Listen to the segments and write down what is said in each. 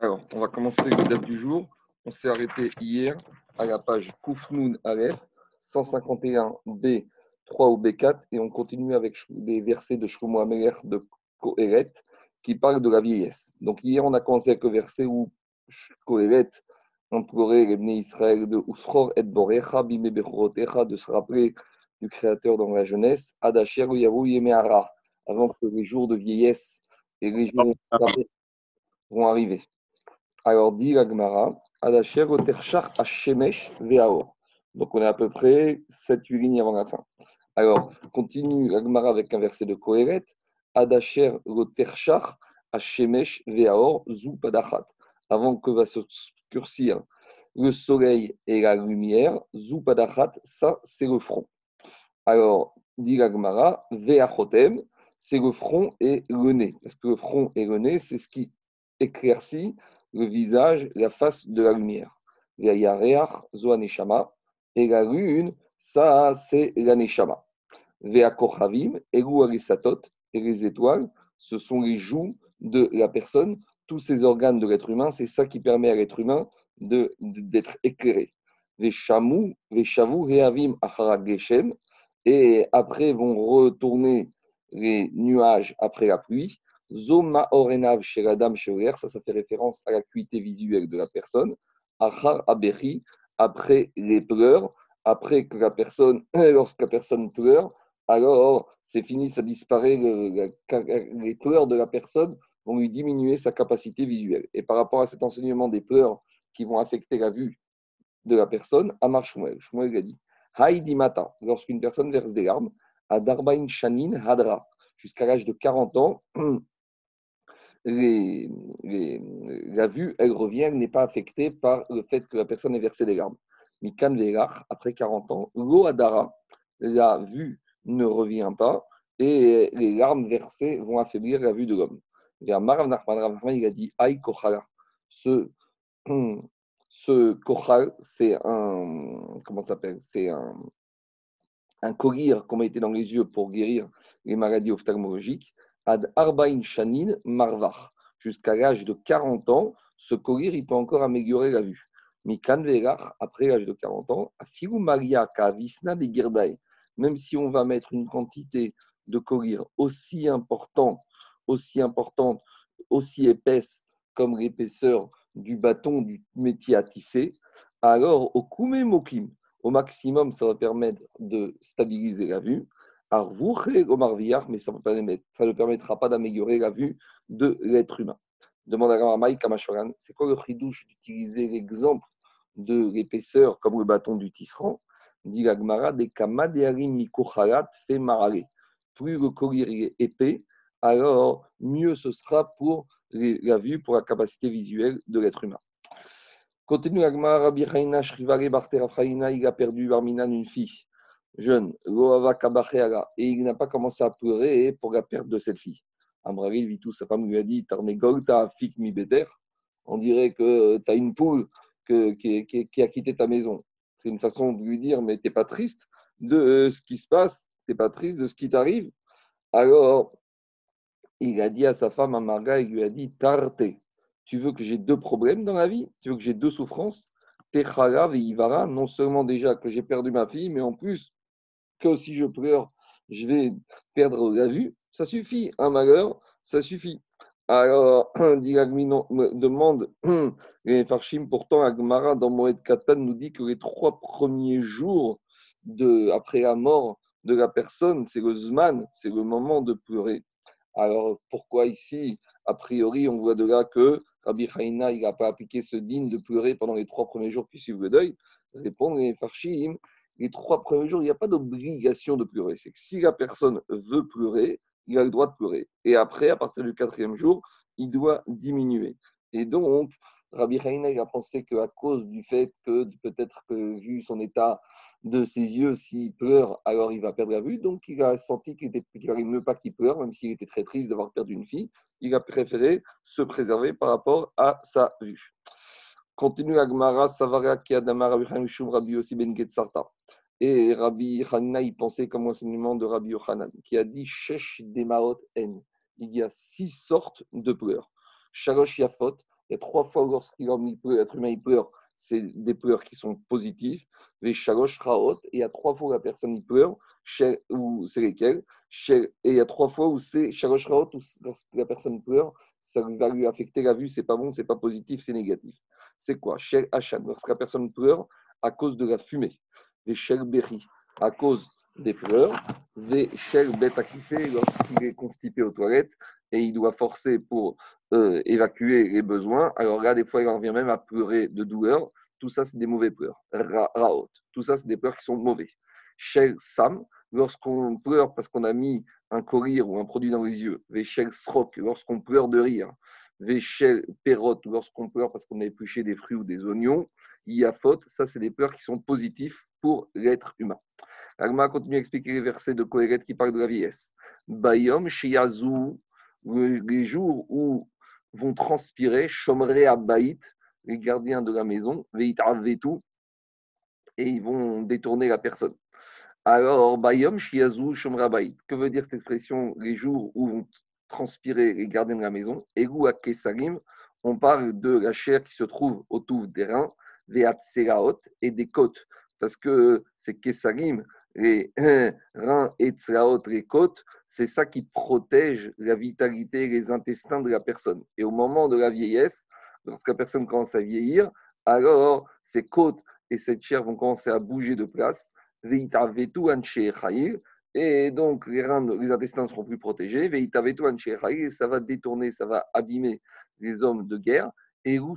Alors, on va commencer le date du jour. On s'est arrêté hier à la page Koufnoun Aleph, 151b, 3 ou B4, et on continue avec des versets de Shlomo Ameler de Kohelet qui parlent de la vieillesse. Donc, hier, on a commencé avec le verset où Kohelet implorait les Israël de Ufror et Borecha, Bime de se rappeler du Créateur dans la jeunesse, Adasher Yahu Yemehara, avant que les jours de vieillesse et les jours de vont arriver. Alors, dit l'Agmara, Adasher Oterchar Hashemesh Veaor. Donc, on est à peu près 7-8 lignes avant la fin. Alors, continue l'Agmara avec un verset de Kohéret. Adasher Oterchar Hashemesh Veaor Zu Padachat. Avant que va s'obscurcir le soleil et la lumière, Zu Padachat, ça, c'est le front. Alors, dit l'Agmara, Veachotem, c'est le front et le nez. Parce que le front et le nez, c'est ce qui éclaircit le visage, la face de la lumière. Et la lune, ça, c'est la neshama. et les étoiles, ce sont les joues de la personne. Tous ces organes de l'être humain, c'est ça qui permet à l'être humain d'être de, éclairé. Les chamou, les chavou, et après vont retourner les nuages après la pluie. Zoma Orenav chez la dame ça, ça fait référence à l'acuité visuelle de la personne. Achar Abechi, après les pleurs, après que la personne, lorsque la personne pleure, alors c'est fini, ça disparaît, les pleurs de la personne vont lui diminuer sa capacité visuelle. Et par rapport à cet enseignement des pleurs qui vont affecter la vue de la personne, Amar Shmuel, Shmuel a dit Haïdi Mata, lorsqu'une personne verse des larmes, à Shanin Hadra, jusqu'à l'âge de 40 ans, la vue, elle revient, n'est pas affectée par le fait que la personne ait versé des larmes. Mikan Velar, après 40 ans, l'Oadara, la vue ne revient pas et les larmes versées vont affaiblir la vue de l'homme. Nachman il a dit Aïe Kochala. Ce, ce c'est un. Comment s'appelle C'est un, un qu'on mettait dans les yeux pour guérir les maladies ophtalmologiques ad arbain shanin. Jusqu'à l'âge de 40 ans, ce collier, il peut encore améliorer la vue. Mikan après l'âge de 40 ans, maria kavisna de. Même si on va mettre une quantité de collier aussi important, aussi importante, aussi épaisse comme l'épaisseur du bâton du métier à tisser, alors au kume mokim, au maximum, ça va permettre de stabiliser la vue mais ça ne permettra pas d'améliorer la vue de l'être humain. Demande à Mike Kamashwaran, c'est quoi le chidouche d'utiliser l'exemple de l'épaisseur comme le bâton du tisserand? Dit l'Agmara, des fait marale. Plus le collier est épais, alors mieux ce sera pour la vue, pour la capacité visuelle de l'être humain. Continue l'Agmara, Rabbi Barter il a perdu Barminan une fille jeune, et il n'a pas commencé à pleurer pour la perte de cette fille. Amravil vit tout, sa femme lui a dit mi On dirait que tu as une poule qui, a quitté ta maison. C'est une façon de lui dire Mais tu n'es pas triste de ce qui se passe, tu n'es pas triste de ce qui t'arrive. Alors, il a dit à sa femme, Amarga, il lui a dit Tarte, tu veux que j'ai deux problèmes dans la vie? Tu veux que j'ai deux souffrances? Techarav et non seulement déjà que j'ai perdu ma fille, mais en plus que si je pleure, je vais perdre la vue, ça suffit. Un malheur, ça suffit. Alors, Dilagmi demande, les Farshim, pourtant, Agmara dans Moed Katan nous dit que les trois premiers jours de, après la mort de la personne, c'est le Zman, c'est le moment de pleurer. Alors, pourquoi ici, a priori, on voit de là que Rabbi Haïna, il n'a pas appliqué ce digne de pleurer pendant les trois premiers jours qui suivent le deuil? Répondre les Farshim, les trois premiers jours, il n'y a pas d'obligation de pleurer. C'est que si la personne veut pleurer, il a le droit de pleurer. Et après, à partir du quatrième jour, il doit diminuer. Et donc, Rabbi Haïna a pensé qu'à cause du fait que peut-être que vu son état de ses yeux, s'il pleure, alors il va perdre la vue. Donc il a senti qu'il ne mieux pas qu'il pleure, même s'il était très triste d'avoir perdu une fille. Il a préféré se préserver par rapport à sa vue. Continue Agmara, Savara, Kiadama, Rabbi Hanishum, Rabbi Yossi Ben. Et Rabbi Hanina, il pensait comme enseignement de Rabbi Yochanan, qui a dit Shesh Demaot En. Il y a six sortes de pleurs. Shalosh Yafot, Il y a trois fois lorsqu'il l'être humain il pleure, c'est des pleurs qui sont positifs. Les shalosh raot, il y a trois fois où la personne il pleure, ou c'est lesquels? Et il y a trois fois où c'est shalosh raot, où lorsque la personne pleure, ça va lui affecter la vue, c'est pas bon, c'est pas positif, c'est négatif. C'est quoi? Shel Hachan, lorsque la personne pleure à cause de la fumée. Les Shel Berry, à cause des pleurs. Les Shel Betakissé, lorsqu'il est constipé aux toilettes et il doit forcer pour euh, évacuer les besoins. Alors là, des fois, il en vient même à pleurer de douleur. Tout ça, c'est des mauvais pleurs. Raot. Tout ça, c'est des pleurs qui sont mauvais. Shel Sam, lorsqu'on pleure parce qu'on a mis un collier ou un produit dans les yeux. Véchel Srok, lorsqu'on pleure de rire. Véchel Perrot, lorsqu'on pleure parce qu'on a épluché des fruits ou des oignons. Yafot, ça, c'est des pleurs qui sont positifs pour l'être humain. Agma continue à expliquer les versets de Kohéret qui parlent de la vieillesse. Bayom Shiazu, les jours où vont transpirer, Shomre Abbaït, les gardiens de la maison, Veit Vetu, et ils vont détourner la personne. Alors, Bayom Shiazu Shomre Abbaït, que veut dire cette expression, les jours où vont transpirer les gardiens de la maison Egu Kesalim, on parle de la chair qui se trouve autour des reins, Veat et des côtes, parce que c'est Kesalim, les reins et les côtes, c'est ça qui protège la vitalité et les intestins de la personne. Et au moment de la vieillesse, lorsque la personne commence à vieillir, alors ces côtes et cette chair vont commencer à bouger de place. Et donc, les reins, les intestins seront plus protégés. Et ça va détourner, ça va abîmer les hommes de guerre. Et ou.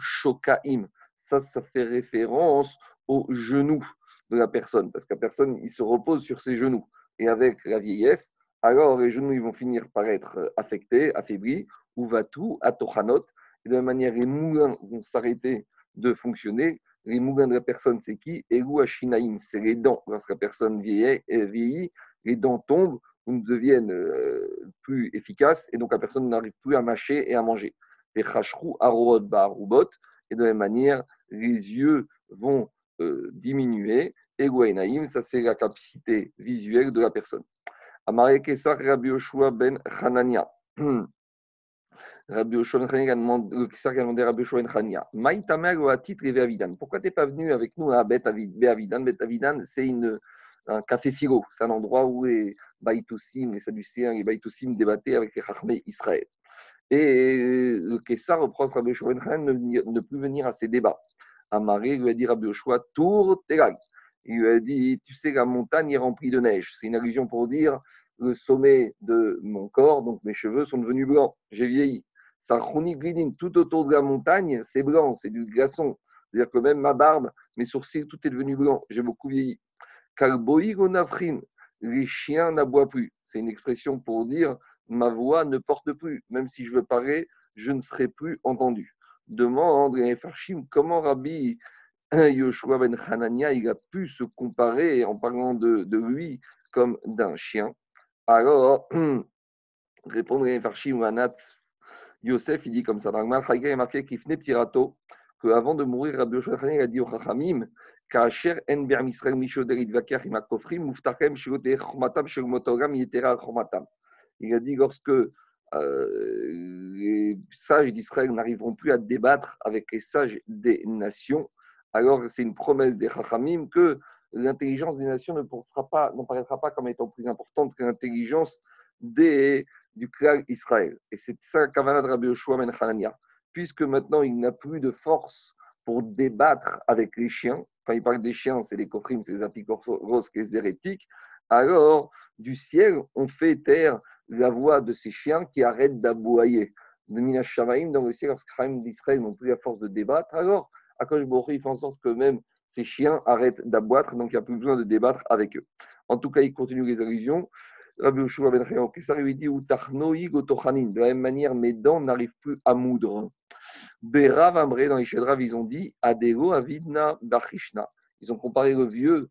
Ça, ça fait référence aux genoux de la personne, parce que la personne, il se repose sur ses genoux. Et avec la vieillesse, alors les genoux ils vont finir par être affectés, affaiblis, ou va tout, à tochanot, et de la manière, les moulins vont s'arrêter de fonctionner. Les moulins de la personne, c'est qui? Et Shinaim, c'est les dents. Lorsque la personne vieillit, vieillit les dents tombent ou deviennent euh, plus efficaces, et donc la personne n'arrive plus à mâcher et à manger. Et de la même manière, les yeux vont euh, diminuer Eguainaim, ça c'est la capacité visuelle de la personne. Amaré Kessar Rabbi Yoshua ben Hanania. Rabbi Yoshua ben Hanania a demandé, à Rabbi Yoshua ben Hanania. Maïtamer ou à titre et. Pourquoi tu n'es pas venu avec nous à Bet Avidan, c'est une, un café philo. C'est un endroit où les Baïtoussim, les Sadducéens, les Baïtoussim débattaient avec les Chachmé Israël. Et le Kessar reproche Rabbi Yoshua de ne plus venir à ces débats. Amaré lui a dit Rabbi Yoshua, Tour Telag. Il lui a dit, tu sais, la montagne est remplie de neige. C'est une allusion pour dire le sommet de mon corps, donc mes cheveux sont devenus blancs. J'ai vieilli. Ça glidin, tout autour de la montagne, c'est blanc, c'est du glaçon. C'est-à-dire que même ma barbe, mes sourcils, tout est devenu blanc. J'ai beaucoup vieilli. Kalboïgonafrin, les chiens n'aboient plus. C'est une expression pour dire ma voix ne porte plus. Même si je veux parler, je ne serai plus entendu. Demande Farshim comment Rabbi Yoshua ben Hanania, il a pu se comparer en parlant de, lui comme d'un chien? Alors, répondre à Farshim Yosef, il dit comme ça. Dans le marqué Pirato, qu'avant de mourir, Rabbi Yoshua ben Hanania a dit au Chachamim, il a dit lorsque euh, les sages d'Israël n'arriveront plus à débattre avec les sages des nations, alors c'est une promesse des Chachamim que l'intelligence des nations ne pas, n'apparaîtra pas comme étant plus importante que l'intelligence des, du clan Israël. Et c'est ça le de Rabbi Yoshua Ben Puisque maintenant il n'a plus de force pour débattre avec les chiens, quand il parle des chiens, c'est les kofrim, c'est les apicoros, les hérétiques, alors du ciel, on fait taire la voix de ces chiens qui arrêtent d'aboyer. De Minash Shamaim, dans le ciel, lorsque d'Israël n'ont plus la force de débattre, alors Akash il fait en sorte que même ces chiens arrêtent d'aboître, donc il n'y a plus besoin de débattre avec eux. En tout cas, il continue les allusions. Rabbi Yoshua ben ça lui dit De la même manière, mes dents n'arrivent plus à moudre. Berav Ambre, dans les Shedrav, ils ont dit Adego Avidna Bachishna. Ils ont comparé le vieux,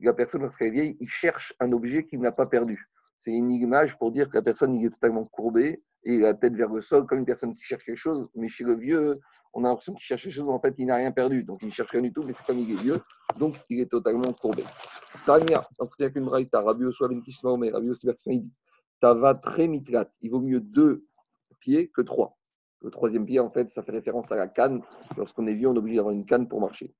la personne lorsqu'elle est vieille, il cherche un objet qu'il n'a pas perdu. C'est une image pour dire que la personne il est totalement courbée et la tête vers le sol, comme une personne qui cherche quelque chose. Mais chez le vieux, on a l'impression qu'il cherche quelque chose, mais en fait, il n'a rien perdu. Donc, il ne cherche rien du tout, mais c'est comme il est vieux, donc il est totalement courbé. Tania, donc il n'y a qu'une braïta, Rabbi Oshua ben mais Rabbi ben dit Tava très mitrat, il vaut mieux deux pieds que trois. Le troisième pied, en fait, ça fait référence à la canne. Lorsqu'on est vieux, on est obligé d'avoir une canne pour marcher.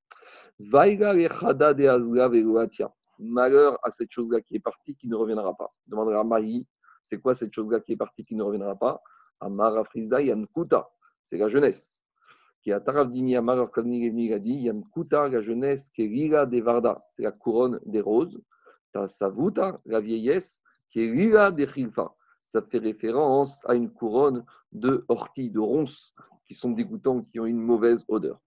Malheur à cette chose-là qui est partie, qui ne reviendra pas. Demandera à Maï, c'est quoi cette chose-là qui est partie, qui ne reviendra pas? Amara Frisda Yankuta, c'est la jeunesse. Qui a Taravdini Amar a dit Yankuta, la jeunesse, Lila de Varda, c'est la couronne des roses. Ta Savuta, la vieillesse, Lila de Chilfa. Ça fait référence à une couronne de orties, de ronces, qui sont dégoûtants, qui ont une mauvaise odeur.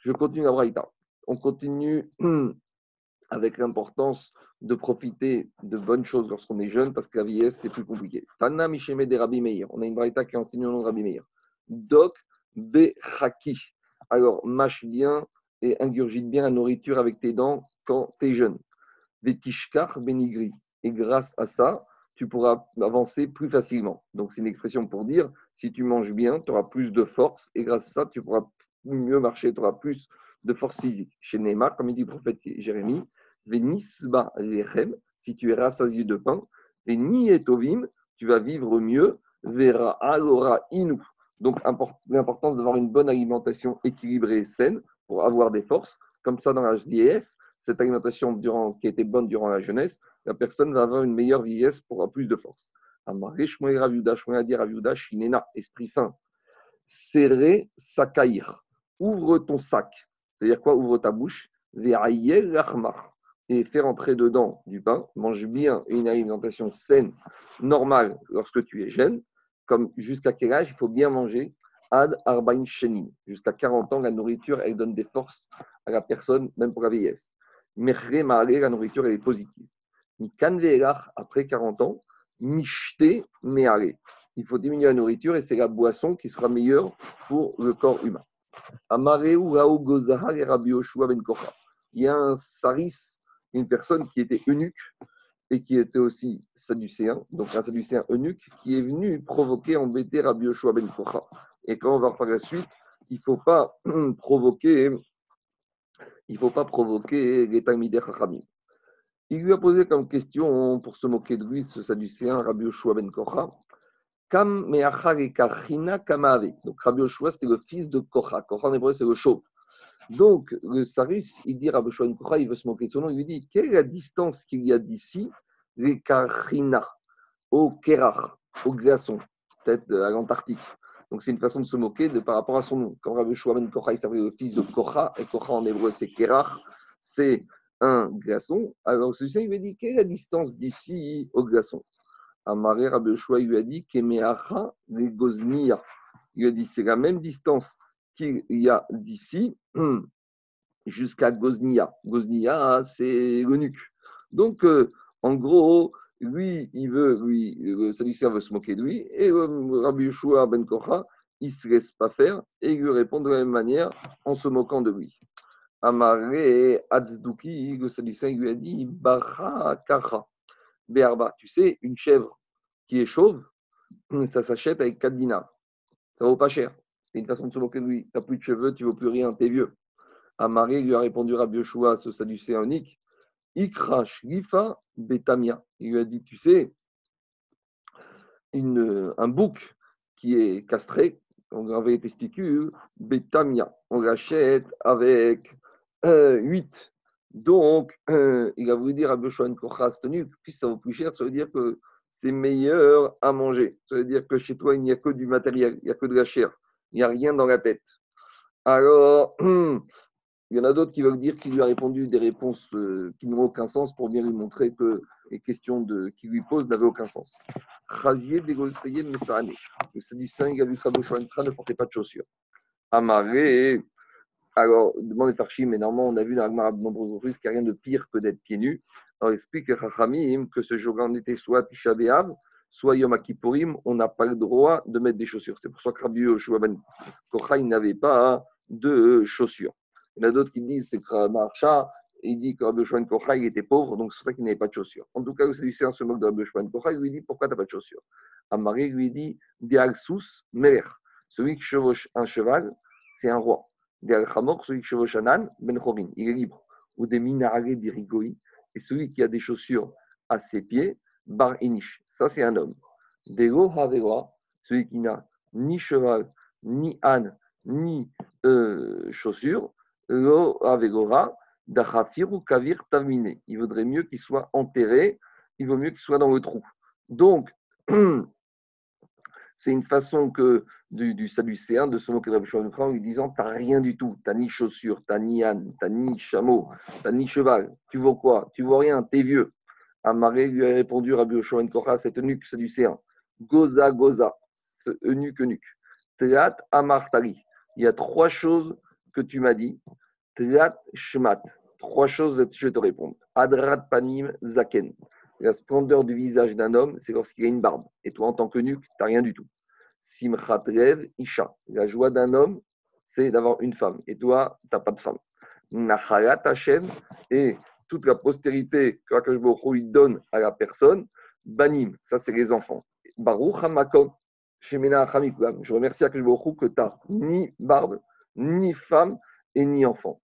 Je continue la Braïta. On continue avec l'importance de profiter de bonnes choses lorsqu'on est jeune, parce que la vieillesse, c'est plus compliqué. Tana Misheme de Rabbi Meir. On a une braïta qui enseigne le nom de Rabbi Meir. Doc Bechaki. Alors, mâche bien et ingurgite bien la nourriture avec tes dents quand tu es jeune. Vetishkar Benigri. Et grâce à ça, tu pourras avancer plus facilement. Donc, c'est une expression pour dire si tu manges bien, tu auras plus de force et grâce à ça, tu pourras mieux marcher, tu auras plus de force physique. Chez Neymar, comme il dit le prophète Jérémie, Venisba lechem, si tu es rassasié de pain, Veni etovim, tu vas vivre mieux, Vera alora inu. Donc, l'importance d'avoir une bonne alimentation équilibrée et saine pour avoir des forces. Comme ça, dans la vieillesse, cette alimentation durant, qui était bonne durant la jeunesse, la personne va avoir une meilleure vieillesse pour plus de force. esprit fin. Serré, sakaïr. Ouvre ton sac. C'est-à-dire quoi? Ouvre ta bouche. Et faire entrer dedans du pain. Mange bien une alimentation saine, normale, lorsque tu es jeune. Comme jusqu'à quel âge? Il faut bien manger Ad Arbain Shenin. Jusqu'à 40 ans, la nourriture, elle donne des forces à la personne, même pour la vieillesse. Mechre la nourriture, elle est positive. après 40 ans, Mishte Meare. Il faut diminuer la nourriture et c'est la boisson qui sera meilleure pour le corps humain. Ben Il y a un saris, une personne qui était eunuque et qui était aussi sadducéen, donc un sadducéen eunuque, qui est venu provoquer, embêter Rabbi Yoshua ben Kocha. Et quand on va par la suite, il ne faut pas provoquer, il faut pas provoquer les Talmidei Chachamim. Il lui a posé comme question, pour se moquer de lui, ce sadducéen, Rabbi Yoshua ben Kocha, Kam Kamave. Donc Rabbi Yoshua, c'était le fils de Kocha. Kocha en hébreu, c'est le chauve. Donc le Saris, il dit Rabbi Yoshua ben Kocha, il veut se moquer de son nom, il lui dit Quelle est la distance qu'il y a d'ici, les Karina, au Kerach, au glaçon, peut-être à l'Antarctique? Donc c'est une façon de se moquer de, par rapport à son nom. Quand Rabbi Yoshua ben Kocha, il s'appelait le fils de Kocha, et Kocha en hébreu c'est Kerach, c'est un glaçon. Alors celui-ci, il lui dit Quelle est la distance d'ici au glaçon Amaré Rabbi Yoshua lui a dit Kemeacha les Goznia. Il a dit c'est la même distance qu'il y a d'ici jusqu'à Goznia. Goznia, c'est le. Donc, euh, en gros, lui, il veut, lui, le Sadducéen veut se moquer de lui, et euh, Rabbi Yoshua ben Kocha, il ne se laisse pas faire, et il lui répond de la même manière en se moquant de lui. Amaré Azdouki, le Sadducéen lui a dit Bacha Kacha. Béarba. Tu sais, une chèvre qui est chauve, ça s'achète avec 4 dinars. Ça vaut pas cher. C'est une façon de se moquer de lui. Tu n'as plus de cheveux, tu ne vaux plus rien, tu es vieux. Amaré lui a répondu à Bioshua, ce saducéen unique Ikrash Gifa Betamia. Il lui a dit Tu sais, un bouc qui est castré, on gravé les testicules, Betamia. On l'achète avec euh, 8 donc, euh, il a voulu dire à Beshwan Kochas tenu, puisque ça vaut plus cher, ça veut dire que c'est meilleur à manger. Ça veut dire que chez toi, il n'y a que du matériel, il n'y a que de la chair, il n'y a rien dans la tête. Alors, il y en a d'autres qui veulent dire qu'il lui a répondu des réponses euh, qui n'ont aucun sens pour bien lui montrer que les questions qu'il lui pose n'avaient aucun sens. Razier, dégosseyer, messané. Le Sadducéen, il a vu ne portait pas de chaussures. Amarré, alors, demande les Farchim, mais normalement, on a vu dans l'Agmara de nombreuses reprises qu'il n'y a rien de pire que d'être pieds nus. Alors, explique Chachamim que ce jour-là, on était soit Tisha soit Yom on n'a pas le droit de mettre des chaussures. C'est pour ça que Rabbi Yoshua ben Kochai n'avait pas de chaussures. Il y en a d'autres qui disent c'est que Marcha, il dit que ben Kochai était pauvre, donc c'est pour ça qu'il n'avait pas de chaussures. En tout cas, le Sadducéen se moque de Rabbi Kochai, il lui dit pourquoi tu n'as pas de chaussures? Amari lui dit Diagsus Meler. Celui qui chevauche un cheval, c'est un roi. Ben il est libre. Ou des minarés birigoi. Et celui qui a des chaussures à ses pieds, bar inish. Ça, c'est un homme. Dego celui qui n'a ni cheval, ni âne, ni euh, chaussures, Il vaudrait mieux qu'il soit enterré, il vaut mieux qu'il soit dans le trou. Donc, c'est une façon que du, du Sadducéen de se moquer de Rabbi en lui disant T'as rien du tout, t'as ni chaussures, t'as ni âne, t'as ni chameau, t'as ni cheval, tu vois quoi Tu vois rien, t'es vieux. Amaré lui a répondu Rabbi Shimon Kocha, cet eunuque Sadducéen Goza, Goza, ce eunuque, eunuque. Amartari. Il y a trois choses que tu m'as dit. Tlat, Shmat. Trois choses, je te réponds. Adrat, Panim, Zaken. La splendeur du visage d'un homme, c'est lorsqu'il a une barbe. Et toi, en tant que nuque, tu n'as rien du tout. Simchat Rev Isha. La joie d'un homme, c'est d'avoir une femme. Et toi, tu n'as pas de femme. Nachalat Hashem. Et toute la postérité que Akash il donne à la personne, Banim, ça c'est les enfants. Baruch Hamakom. Je remercie Akash que tu n'as ni barbe, ni femme et ni enfant.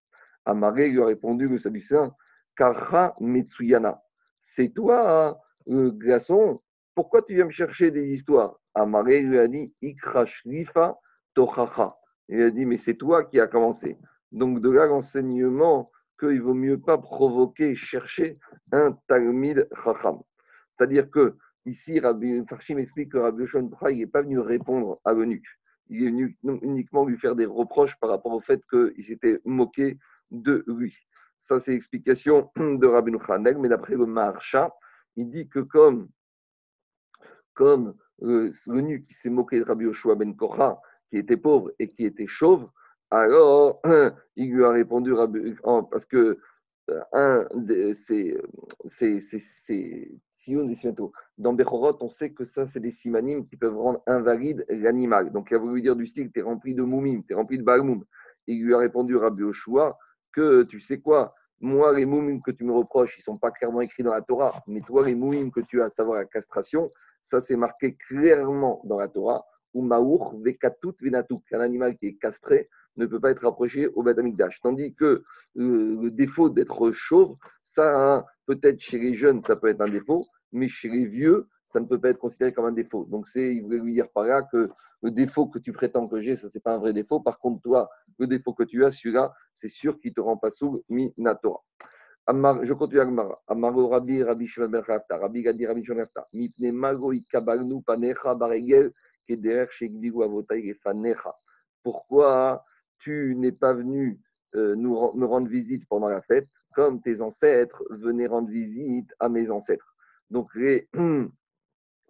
Amaré lui a répondu le Sadducéen, Karha Metsuyana c'est toi, hein, pourquoi tu viens me chercher des histoires? Amaré lui a dit Ikrashlifa Tochacha. Il a dit Mais c'est toi qui as commencé. Donc, de là, l'enseignement qu'il vaut mieux pas provoquer, chercher un Talmid Chacham. C'est-à-dire que ici, Rabbi Farshim explique que Rabbi Yoshon n'est pas venu répondre à l'eunuque. Il est venu uniquement lui faire des reproches par rapport au fait qu'il s'était moqué de lui. Ça, c'est l'explication de Rabbi Khanel. Mais d'après le Maharsha, il dit que comme, comme euh, le nu qui s'est moqué de Rabbi Yoshua ben Kocha, qui était pauvre et qui était chauve, alors il lui a répondu parce que euh, un c'est dans Bechorot, on sait que ça, c'est des simanim qui peuvent rendre invalide l'animal. Donc, il a voulu dire du style, tu es rempli de moumim, tu es rempli de balmoum. Il lui a répondu Rabbi Yoshua, que tu sais quoi, moi, les moumim que tu me reproches, ils ne sont pas clairement écrits dans la Torah, mais toi, les moumim que tu as, à savoir la castration, ça c'est marqué clairement dans la Torah, ou maour vekatut venatuk, qu'un animal qui est castré ne peut pas être approché au Beth Tandis que euh, le défaut d'être chauve, ça, hein, peut-être chez les jeunes, ça peut être un défaut, mais chez les vieux, ça ne peut pas être considéré comme un défaut. Donc, c'est, il voulait lui dire par là que le défaut que tu prétends que j'ai, ça, c'est pas un vrai défaut. Par contre, toi, le défaut que tu as, celui-là, c'est sûr qu'il te rend pas sous minatora. Je continue Amar. Amaro Rabbi, Rabbi Shimon ben Rabbi Gadi, Rabbi Shimon ben Mipne Mago ikabalnu panecha baregel keder shegdigu avotai fanecha. Pourquoi tu n'es pas venu euh, nous, me rendre visite pendant la fête, comme tes ancêtres venaient rendre visite à mes ancêtres? Donc, les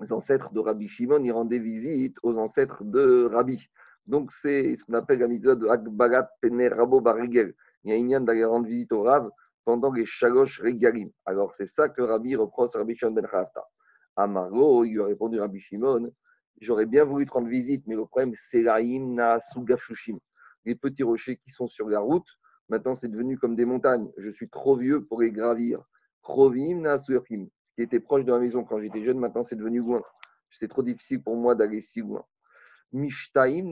les ancêtres de Rabbi Shimon, ils rendaient visite aux ancêtres de Rabbi. Donc, c'est ce qu'on appelle la mitzvah de Akbarat Pene Rabo Barigel. Il y a une d'aller rendre visite au Rav pendant les Shalosh Regalim. Alors, c'est ça que Rabbi reproche à Rabbi Shimon ben Chavta. Amaro, il lui a répondu Rabbi Shimon J'aurais bien voulu te rendre visite, mais le problème, c'est l'Aïm Na Sugafshushim. Les petits rochers qui sont sur la route, maintenant, c'est devenu comme des montagnes. Je suis trop vieux pour les gravir. Krovim Na qui était proche de ma maison quand j'étais jeune, maintenant c'est devenu loin. C'est trop difficile pour moi d'aller si loin. Mishtaim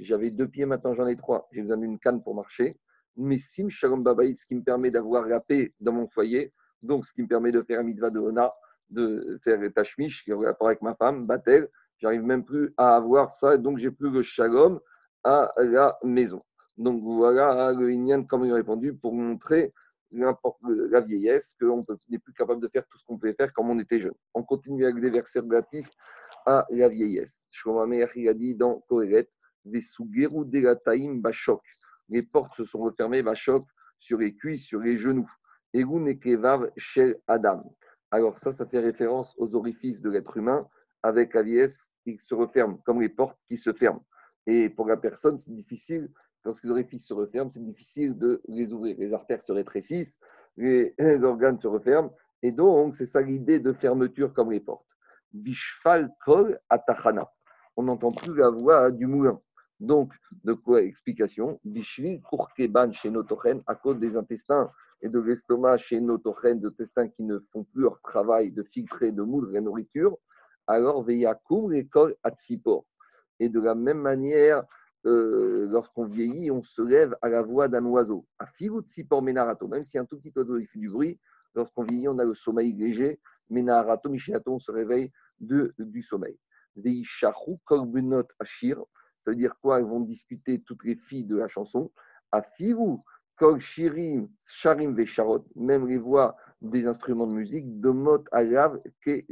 J'avais deux pieds, maintenant j'en ai trois. J'ai besoin d'une canne pour marcher. Mais sim shalom ce qui me permet d'avoir la paix dans mon foyer. Donc, ce qui me permet de faire un mitzvah de Hona, de faire tashmish, qui rapport avec ma femme, Batel. J'arrive même plus à avoir ça. Donc, j'ai plus le shalom à la maison. Donc, voilà le Inyan, comme il a répondu, pour montrer la vieillesse, qu'on n'est plus capable de faire tout ce qu'on pouvait faire quand on était jeune. On continue avec des versets relatifs à la vieillesse. Il a dit dans Kohelet, des de bachok. Les portes se sont refermées, bachok, sur les cuisses, sur les genoux. Egun ekevav shel Adam. Alors ça, ça fait référence aux orifices de l'être humain avec la vieillesse qui se referme, comme les portes qui se ferment. Et pour la personne, c'est difficile lorsque les orifices se referment, c'est difficile de les ouvrir. Les artères se rétrécissent, les, organes se referment. Et donc, c'est ça l'idée de fermeture comme les portes. Bishfal kol atachana. On n'entend plus la voix du moulin. Donc, de quoi explication? Bishvil kurkeban chez Notochen, à cause des intestins et de l'estomac chez Notochen, des intestins qui ne font plus leur travail de filtrer, de moudre la nourriture. Alors, veyakum l'école atsipor. Et de la même manière, euh, lorsqu'on vieillit, on se lève à la voix d'un oiseau. À por menarato, même si un tout petit oiseau il fait du bruit, lorsqu'on vieillit, on a le sommeil léger. Menarato, michinato, on se réveille de, du sommeil. Veishachu kolbenot ashir, Ça veut dire quoi? Elles vont discuter toutes les filles de la chanson. À Shirim, Sharim Vesharot, même les voix des instruments de musique, Domot Alav Ke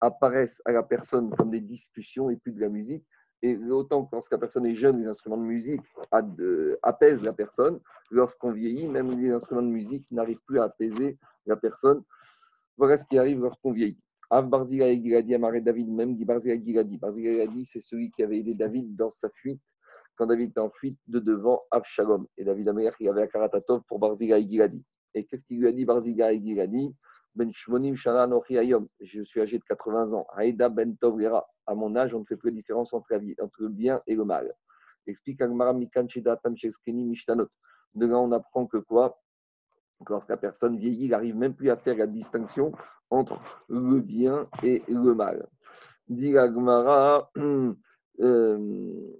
apparaissent à la personne comme des discussions et plus de la musique. Et autant que lorsque la personne est jeune, les instruments de musique apaisent la personne. Lorsqu'on vieillit, même les instruments de musique n'arrivent plus à apaiser la personne. Voilà ce qui arrive lorsqu'on vieillit. Av Barzila et Giladi, Amare David, même dit Barzila Giladi. Barzila Giladi, c'est celui qui avait aidé David dans sa fuite, quand David était en fuite de devant Avshalom. Et David Amer, il avait un Karatatov pour Barzila et Giladi. Et qu'est-ce qu'il lui a dit Barzila et Giladi? Ben je suis âgé de 80 ans. Aïda Ben Tovlera. À mon âge, on ne fait plus de différence entre, le bien et le mal. Explique Agmara Mikan Mishtanot. De là, on apprend que quoi? Lorsque la personne vieillit, il n'arrive même plus à faire la distinction entre le bien et le mal. Dit Agmara. Euh,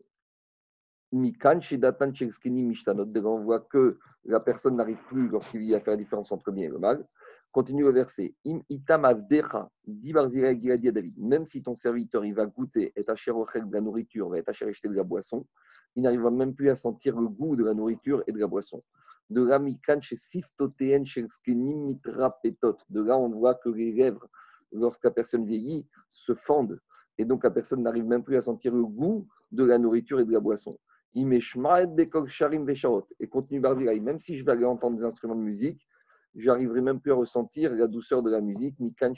Mikan, Shedatan, Mishtanot. De là, on voit que la personne n'arrive plus, lorsqu'il vit, à faire la différence entre le bien et le mal. Continue le verset. Im itam avdecha, dit David. Même si ton serviteur il va goûter et acheter de la nourriture, va acheter de la boisson, il n'arrivera même plus à sentir le goût de la nourriture et de la boisson. De là. De on voit que les lèvres, lorsque la personne vieillit, se fendent. Et donc, la personne n'arrive même plus à sentir le goût de la nourriture et de la boisson. Et continue même si je vais aller entendre des instruments de musique, j'arriverai même plus à ressentir la douceur de la musique, ni kan.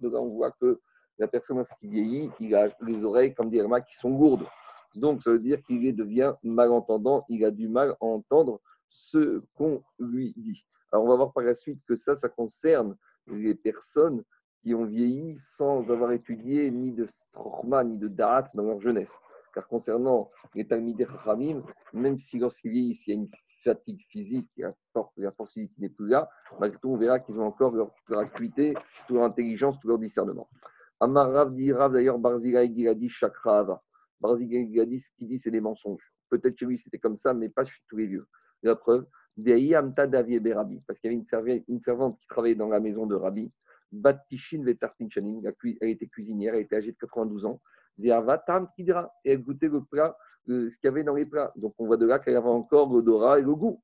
Donc on voit que la personne, lorsqu'il vieillit, il a les oreilles, comme dit Irma, qui sont gourdes. Donc ça veut dire qu'il devient malentendant, il a du mal à entendre ce qu'on lui dit. Alors on va voir par la suite que ça, ça concerne les personnes qui ont vieilli sans avoir étudié ni de Strochma ni de Da'at dans leur jeunesse. Car concernant les Talmidei Chachamim, même si lorsqu'ils vieillissent, il y a une fatigue physique, la force physique n'est plus là, malgré tout, on verra qu'ils ont encore leur, acuité, toute leur intelligence, tout leur discernement. Amar Rav dit Rav d'ailleurs, Barzila Giladi Chakrava. Barzila Giladi, ce qu'il dit, c'est des mensonges. Peut-être chez lui, c'était comme ça, mais pas chez tous les vieux. La preuve, Amta Davi Berabi, parce qu'il y avait une, une servante qui travaillait dans la maison de Rabbi, Batishin Vetartin Chanin, elle était cuisinière, elle était âgée de 92 ans. Tam Kidra, et elle goûtait le plat ce qu'il y avait dans les plats. Donc on voit de là qu'il y avait encore l'odorat et le goût.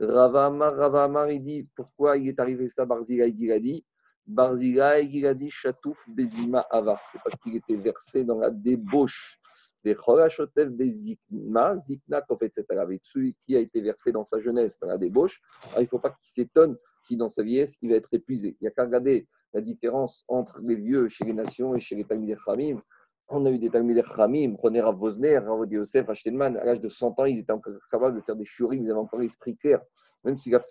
Ravamar, Ravamar, il dit pourquoi il est arrivé ça, Barzila il a dit Barzila il a dit Chatouf Bezima Avar. C'est parce qu'il était versé dans la débauche des Cholachotev Bezikma, Zikna, etc. Avec celui qui a été versé dans sa jeunesse dans la débauche, il ne faut pas qu'il s'étonne si dans sa vieillesse il va être épuisé. Il n'y a qu'à regarder la différence entre les vieux chez les nations et chez les Talmud Khamim. On a eu des Talmudés Khamim, prenez Rav Vosner, Rav Yosef, à l'âge de 100 ans, ils étaient encore capables de faire des shurim, ils avaient encore l'esprit clair. Même si la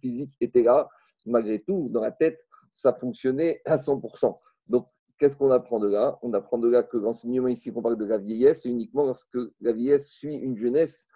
physique était là, malgré tout, dans la tête, ça fonctionnait à 100%. Donc, qu'est-ce qu'on apprend de là? On apprend de là que l'enseignement ici, qu'on parle de la vieillesse, c'est uniquement lorsque la vieillesse suit une jeunesse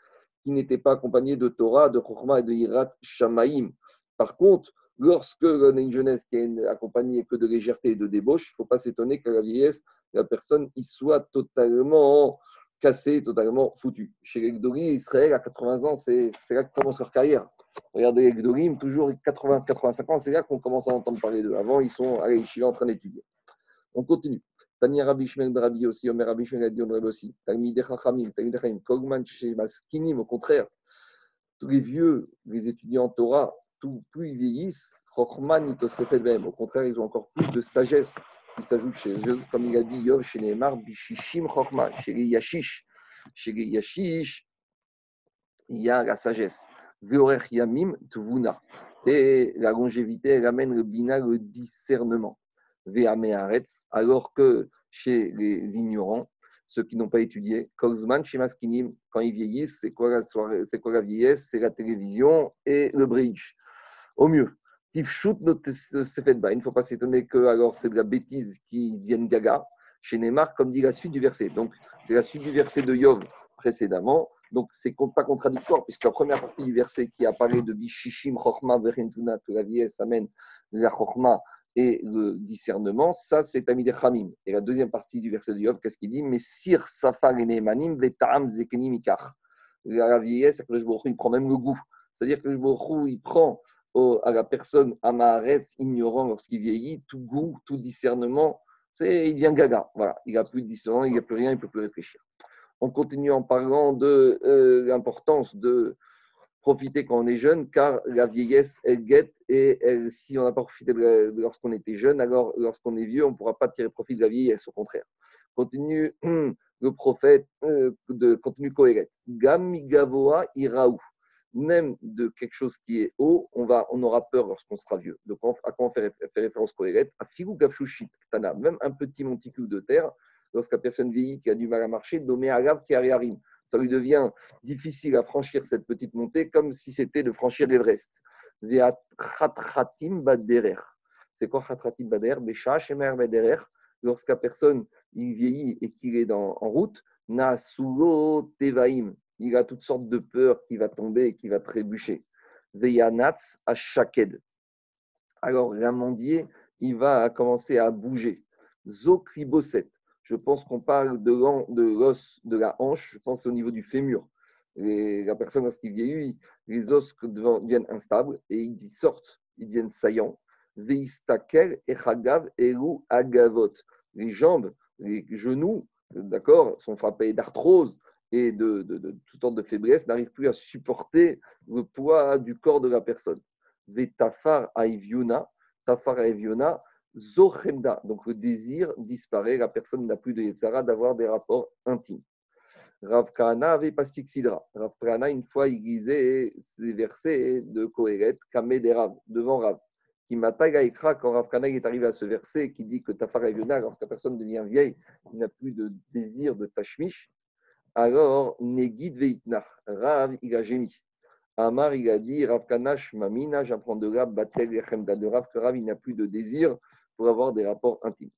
qui n'était pas accompagnée de Torah, de Chokhmah et de Hirat Shamaim. Par contre, lorsque l'on a une jeunesse qui est accompagnée que de légèreté et de débauche, il ne faut pas s'étonner qu'à la vieillesse, la personne y soit totalement cassée, totalement foutue. Chez les Gdorim, Israël, à 80 ans, c'est là que commence leur carrière. Regardez les Gdorim, toujours 80, 85 ans, c'est là qu'on commence à entendre parler d'eux. Avant, ils sont je en train d'étudier. On continue. Tania Rabbi Shmuel Rabbi aussi, Omer Rabbi Shmuel Adi aussi, Talmidei Chachamim, Talmidei Chachamim, Kogman Maskinim, au contraire, tous les vieux, les étudiants Torah, plus ils vieillissent, au contraire, ils ont encore plus de sagesse qui s'ajoute chez eux, comme il a dit Yov chez Neymar, Bishishim chez les Yashish. Chez les Yashish, il y a la sagesse. Veorech Yamim Tvuna. Et la longévité, elle amène le bina, le discernement. Veamearetz, alors que chez les ignorants, ceux qui n'ont pas étudié, Kozman, Maskinim, quand ils vieillissent, c'est quoi la vieillesse? C'est la télévision et le bridge. Au mieux. Il ne faut pas s'étonner que alors c'est de la bêtise qui vienne gaga chez Neymar, comme dit la suite du verset. Donc, c'est la suite du verset de Yov précédemment. Donc, c'est pas contradictoire, puisque la première partie du verset qui apparaît de Bishishim Chochma Verentuna, que la vieillesse amène la Chochma et le discernement, ça c'est Amid Chamim. Et la deuxième partie du verset de Yov, qu'est-ce qu'il dit? Mais Sir Safar Nemanim Vetaam Zekenim La vieillesse, il prend même le goût. C'est-à-dire que le il prend à la personne Amaharetz ignorant lorsqu'il vieillit, tout goût, tout discernement c'est, il devient gaga. Voilà, il n'a plus de discernement, il n'a plus rien, il ne peut plus réfléchir. On continue en parlant de euh, l'importance de profiter quand on est jeune, car la vieillesse, elle guette, et si on n'a pas profité lorsqu'on était jeune, alors lorsqu'on est vieux, on ne pourra pas tirer profit de la vieillesse, au contraire. Continue le prophète, euh, de, continue Kohéret. Gamigavoa iraou même de quelque chose qui est haut, on, va, on aura peur lorsqu'on sera vieux. Donc, à quoi on fait, référence Kohéret À Figou Gavshushit Ktana, même un petit monticule de terre, lorsqu'un personne vieillit qui a du mal à marcher, nommé Agav Kiariarim. Ça lui devient difficile à franchir cette petite montée comme si c'était de franchir l'Everest. Baderer. C'est quoi Khatratim Shemer Baderer. Lorsqu'un personne il vieillit et qu'il est en route, Nasulo Tevaim il a toutes sortes de peurs qui va tomber et qui va trébucher. Veyanats à Shaked. Alors, l'amandier, il va commencer à bouger. Zokriboset. Je pense qu'on parle de l'os de, la hanche, je pense au niveau du fémur. la personne, lorsqu'il vieillit, les os deviennent instables et ils sortent, ils deviennent saillants. Veistakel, Echagav, Eru, Agavot. Les jambes, les genoux, d'accord, sont frappés d'arthrose, et de, toutes sortes de faiblesses n'arrivent plus à supporter le poids du corps de la personne. Vetafar aiviona, tafar aiviona, zochemda. Donc le désir disparaît, la personne n'a plus de yetzara d'avoir des rapports intimes. Rav Kahana avait pas sidra. Rav Kahana, une fois, il lisait ces versets de Kohéret, Kamé des Rav, devant Rav. Qui m'attaque à quand Rav Kahana est arrivé à ce verset qui dit que Tafar Aviona, lorsque personne devient vieille, il n'a plus de désir de tashmish, alors, Negid Veitna, Rav, il a gémi. Amar, il a dit, Rav Kanash, Mamina, j'apprends de Rav, Batel, de Rav, que Rav, il n'a plus de désir pour avoir des rapports intimes.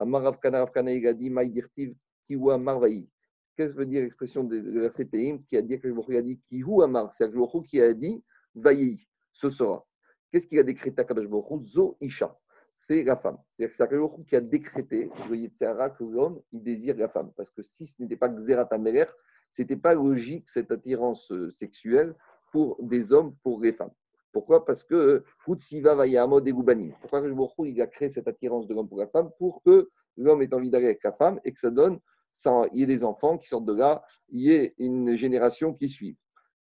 Amar, Rav Kana, Rav Kana, il a dit, Maïdirtiv, Kiwa Marvaï. Qu'est-ce que veut dire l'expression de verset qui a dit que a dit Kihu Amar C'est Akadosh qui a dit Vaï, ce sera. Qu'est-ce qu'il a décrété à Kadosh Zo Isha c'est la femme. C'est-à-dire que c'est Akadosh qui a décrété que l'homme, il désire la femme. Parce que si ce n'était pas Xerat Ameler, ce n'était pas logique cette attirance euh, sexuelle pour des hommes, pour les femmes. Pourquoi? Parce que Hutsiva Vayamo Degubanim. Pourquoi que il a créé cette attirance de l'homme pour la femme? Pour que l'homme ait envie d'aller avec la femme et que ça donne, il y ait des enfants qui sortent de là, il y ait une génération qui suit.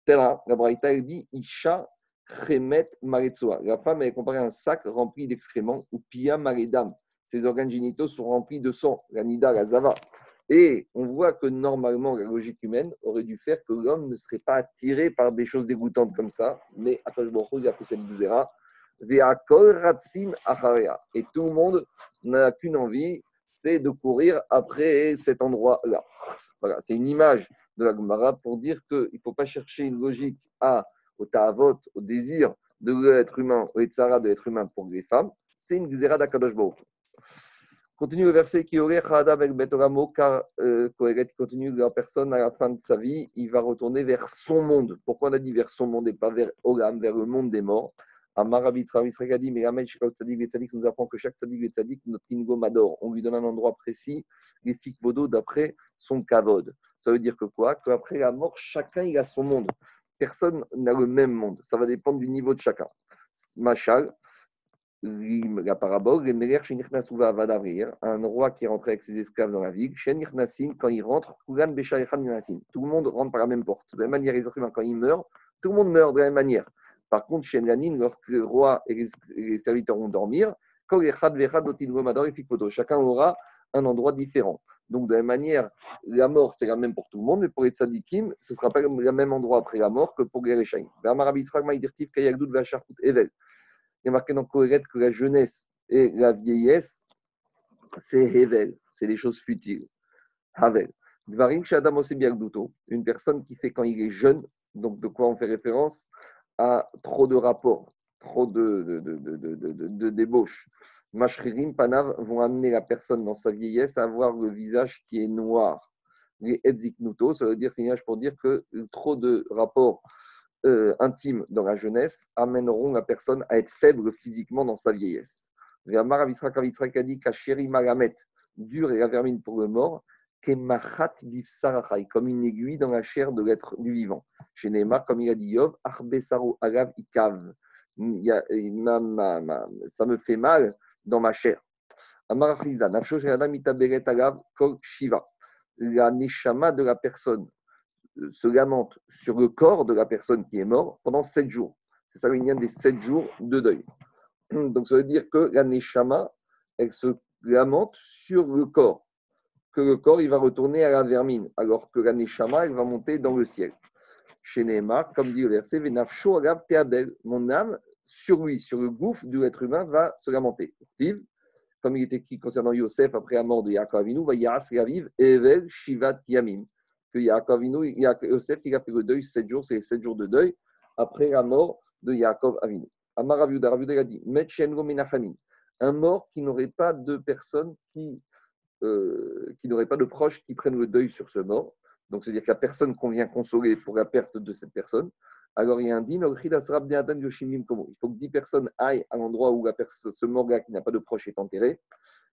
La Braïta, dit Isha Chemet La femme est comparée à un sac rempli d'excréments, ou Pia Maredam. Ses organes génitaux sont remplis de sang. Et on voit que normalement, la logique humaine aurait dû faire que l'homme ne serait pas attiré par des choses dégoûtantes comme ça, mais Akash il a fait cette zéra. Et tout le monde n'a qu'une envie, c'est de courir après cet endroit-là. Voilà, c'est une image de la Gemara pour dire qu'il ne faut pas chercher une logique à au ta'avot, au désir de l'être humain, au etzara de l'être humain pour les femmes, c'est une xéra d'Akadosh Continue le verset qui aurait Khadam avec Betoramo, car euh, continue la personne à la fin de sa vie, il va retourner vers son monde. Pourquoi on a dit vers son monde et pas vers Olam, vers le monde des morts? Amar Abitra a dit, mais Tzadik nous apprend que chaque Tzadik Vetzadik, notre Kingo Mador, on lui donne un endroit précis, les Vodo d'après son Kavod. Ça veut dire que quoi? Qu'après la mort, chacun il a son monde personne n'a le même monde. Ça va dépendre du niveau de chacun. Machal, la parabole, un roi qui est rentré avec ses esclaves dans la ville, quand il rentre, tout le monde rentre par la même porte. De la même manière, les humains, quand ils meurent, tout le monde meurt de la même manière. Par contre, lorsque le roi et les serviteurs vont dormir, chacun aura un endroit différent. Donc, de la même manière, la mort, c'est la même pour tout le monde, mais pour les tzadikim, ce ne sera pas le même endroit après la mort que pour les réchaïm. Il y a marqué dans Kohéret que la jeunesse et la vieillesse, c'est Hevel, c'est les choses futiles. Havel. Dvarim Shadam une personne qui fait quand il est jeune, donc de quoi on fait référence à trop de rapports, trop de, de, de, débauches. Mashririm Panav vont amener la personne dans sa vieillesse à avoir le visage qui est noir. Les Edziknuto, ça veut dire, c'est pour dire que trop de rapports euh, intimes dans la jeunesse amèneront la personne à être faible physiquement dans sa vieillesse. Véamar Avisra a dit Kacheri Magamet, dur et la vermine pour le mort, Kemachat comme une aiguille dans la chair de l'être du vivant. Chez Neymar, comme il a dit Yov, Arbesaru Agav Ikav. Ça me fait mal dans ma chair. La neshama de la personne se lamente sur le corps de la personne qui est morte pendant sept jours. C'est ça l'union des sept jours de deuil. Donc ça veut dire que la neshama, elle se lamente sur le corps, que le corps il va retourner à la vermine, alors que la neshama, elle va monter dans le ciel. Chez Neymar, comme dit le verset, mon âme sur lui, sur le gouffre de l'être humain, va se lamenter. Comme il était écrit concernant Yosef après la mort de Yaakov Avinu, va Yas Raviv Evel Shivat Yamim. Que Yaakov Avinu, Yosef, il a fait le deuil sept jours, c'est sept jours de deuil après la mort de Yaakov Avinu. Amar Raviuda a dit un mort qui n'aurait pas de personne qui, euh, qui n'aurait pas de proches qui prennent le deuil sur ce mort. Donc, c'est-à-dire qu'il n'y a personne qu'on vient consoler pour la perte de cette personne. Alors, il y a un din, il faut que dix personnes aillent à l'endroit où la ce mort-là qui n'a pas de proche est enterré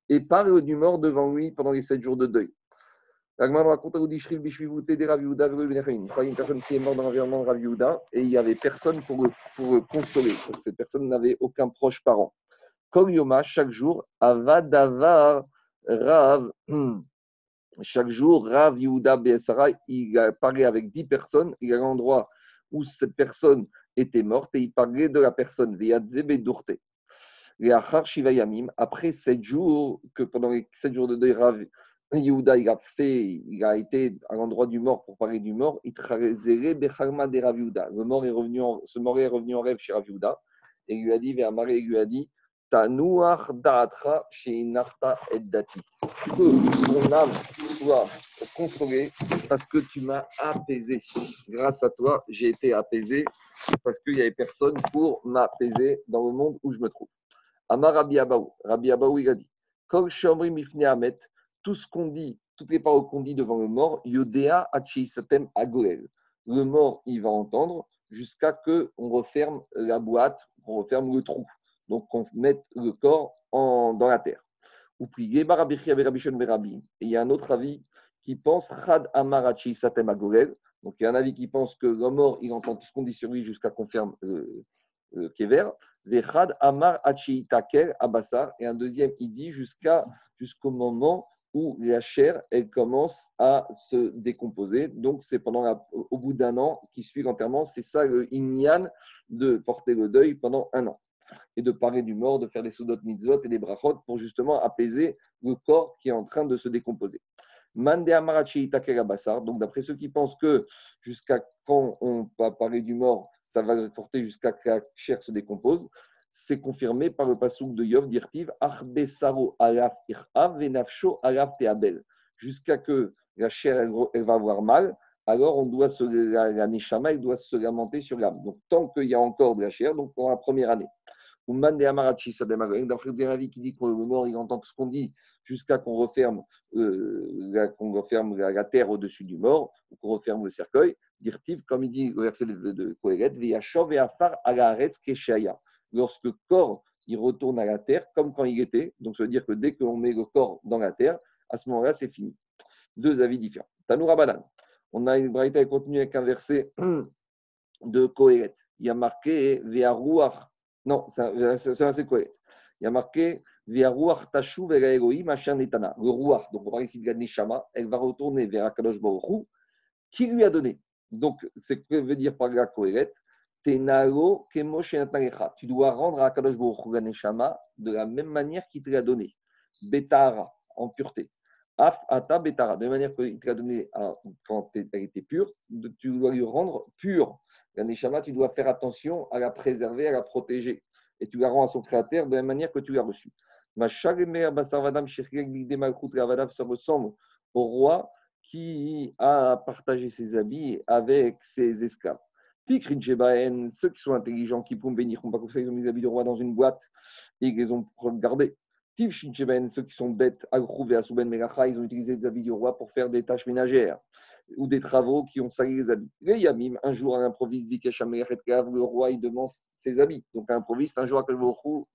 et parlent du mort devant lui pendant les sept jours de deuil. L'Agman raconte à une personne qui est morte dans l'environnement de Rav et il n'y avait personne pour le, pour consoler. Cette personne n'avait aucun proche parent. Comme Yoma, chaque jour, Avadavar Rav. Chaque jour, Rav Yehuda Besara, il parlait avec dix personnes. Il y a l'endroit où cette personne était morte et il parlait de la personne. Après sept jours, que pendant les sept jours de deuil, Rav Yehuda il a fait, il a été à l'endroit du mort pour parler du mort. Il de Rav Le mort est revenu, en, ce mort est revenu en rêve chez Rav Yehuda et il lui a dit, vers Marie, il lui a dit, Tanuach da'atra sheinarta et dati. Que ton âme consolée parce que tu m'as apaisé. Grâce à toi, j'ai été apaisé parce qu'il n'y avait personne pour m'apaiser dans le monde où je me trouve. Amar Rabbi Abaou. Rabbi Abaou, il a dit Kol mifne amet, tout ce qu'on dit, toutes les paroles qu'on dit devant le mort, yodea satem agoel. Le mort, il va entendre jusqu'à ce qu'on referme la boîte, qu'on referme le trou donc qu'on mette le corps dans la terre. Ou prier Et il y a un autre avis qui pense Chad Amarachi Satem Donc il y a un avis qui pense que le mort, il entend tout ce qu'on dit sur lui jusqu'à confirmer le, le Kever. Vechad Amar Achi Taker Abassar. Et un deuxième, il dit jusqu'à, jusqu'au moment où la chair, elle commence à se décomposer. Donc, c'est pendant au bout d'un an qui suit l'enterrement. C'est ça le inyan de porter le deuil pendant un an et de parler du mort, de faire les soudot mitzvot et les brachot pour justement apaiser le corps qui est en train de se décomposer. Mande amarachi bassar. Donc, d'après ceux qui pensent que jusqu'à quand on va parler du mort, ça va porter jusqu'à que la chair se décompose, c'est confirmé par le pasouk de Yov d'Irtiv, Arbesaro alaf venafsho alaf teabel. Jusqu'à que la chair elle, va avoir mal, alors on doit se, la, la elle doit se lamenter sur l'âme. Donc, tant qu'il y a encore de la chair, donc pour la première année. Ou Mande Amarachi D'un avis qui dit que le mort, il entend tout ce qu'on dit jusqu'à qu'on referme, euh, la, qu'on referme la, terre au-dessus du mort, ou qu'on referme le cercueil. Dirtiv, comme il dit le verset de Kohelet, Ve'achov et Afar Agaretz Keshaya. Lorsque le corps il retourne à la terre comme quand il était. Donc, ça veut dire que dès qu'on met le corps dans la terre, à ce moment-là, c'est fini. Deux avis différents. Tanoura Banan. On a une braïta continue avec un verset de Kohelet. Il y a marqué Ve'aruach non, c'est assez cohérent. Il y a marqué Le Ruach, donc on parle ici de la Neshama, elle va retourner vers Akadosh Baruch qui lui a donné. Donc, c'est ce que veut dire par la Kohéret Tu dois rendre à Akadosh Baruch la Neshama de la même manière qu'il te l'a donné. Betara, en pureté. Af ata betara, de la manière qu'il te l'a donné quand elle était pure, tu dois lui rendre pure. La Neshama, tu dois faire attention à la préserver, à la protéger. Et tu la rends à son créateur de la manière que tu l'as reçue. Ma ça ressemble au roi qui a partagé ses habits avec ses esclaves. Ceux qui sont intelligents, qui peuvent venir, comme ça, ils ont mis les habits du roi dans une boîte et ils les ont gardés. Ceux qui sont bêtes, ils ont utilisé les habits du roi pour faire des tâches ménagères ou des travaux qui ont sali les habits. Les Yamim, un jour, à l'improviste, le roi, il demande ses habits. Donc, à l'improviste, un jour, à